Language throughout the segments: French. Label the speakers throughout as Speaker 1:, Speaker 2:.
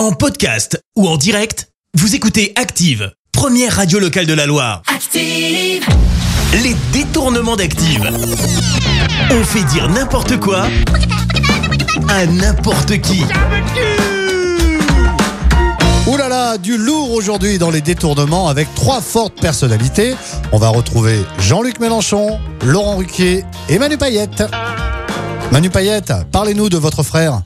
Speaker 1: En podcast ou en direct, vous écoutez Active, première radio locale de la Loire.
Speaker 2: Active.
Speaker 1: Les détournements d'Active. On fait dire n'importe quoi à n'importe qui.
Speaker 3: Ouh là là, du lourd aujourd'hui dans les détournements avec trois fortes personnalités. On va retrouver Jean-Luc Mélenchon, Laurent Ruquier et Manu Payette. Manu Payette, parlez-nous de votre frère.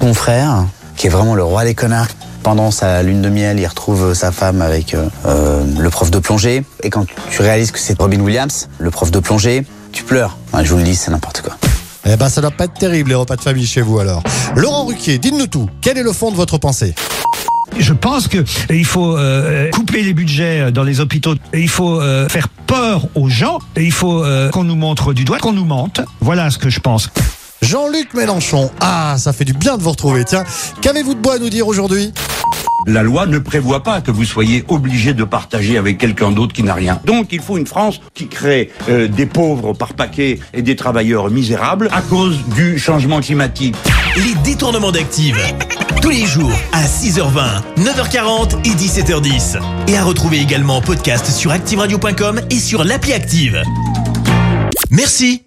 Speaker 4: Mon frère, qui est vraiment le roi des connards. Pendant sa lune de miel, il retrouve sa femme avec euh, euh, le prof de plongée. Et quand tu réalises que c'est Robin Williams, le prof de plongée, tu pleures. Ouais, je vous le dis, c'est n'importe quoi.
Speaker 3: Eh ben ça doit pas être terrible les repas de famille chez vous alors. Laurent Ruquier, dites-nous tout. Quel est le fond de votre pensée?
Speaker 5: Je pense que il faut euh, couper les budgets dans les hôpitaux. Il faut euh, faire peur aux gens. Il faut euh, qu'on nous montre du doigt, qu'on nous mente. Voilà ce que je pense.
Speaker 3: Jean-Luc Mélenchon. Ah, ça fait du bien de vous retrouver. Tiens, qu'avez-vous de beau à nous dire aujourd'hui?
Speaker 6: La loi ne prévoit pas que vous soyez obligé de partager avec quelqu'un d'autre qui n'a rien. Donc il faut une France qui crée euh, des pauvres par paquet et des travailleurs misérables à cause du changement climatique.
Speaker 1: Les détournements d'Active. Tous les jours à 6h20, 9h40 et 17h10. Et à retrouver également en podcast sur ActiveRadio.com et sur l'appli Active. Merci.